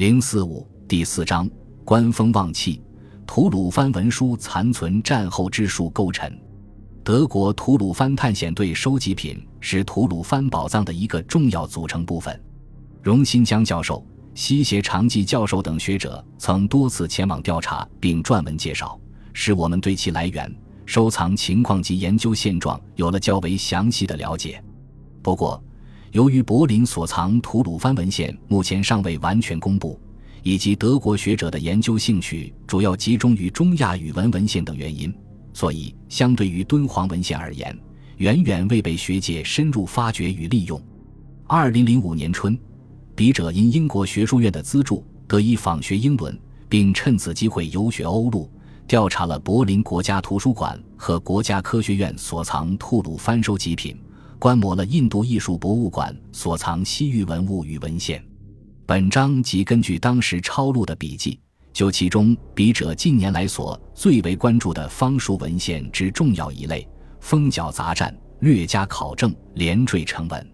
零四五第四章，官风望气，吐鲁番文书残存战后之数构成。德国吐鲁番探险队收集品是吐鲁番宝藏的一个重要组成部分。荣新江教授、西协长纪教授等学者曾多次前往调查，并撰文介绍，使我们对其来源、收藏情况及研究现状有了较为详细的了解。不过，由于柏林所藏吐鲁番文献目前尚未完全公布，以及德国学者的研究兴趣主要集中于中亚语文文献等原因，所以相对于敦煌文献而言，远远未被学界深入发掘与利用。二零零五年春。笔者因英国学术院的资助，得以访学英伦，并趁此机会游学欧陆，调查了柏林国家图书馆和国家科学院所藏吐鲁番收集品，观摩了印度艺术博物馆所藏西域文物与文献。本章即根据当时抄录的笔记，就其中笔者近年来所最为关注的方书文献之重要一类——封角杂战，略加考证，连缀成文。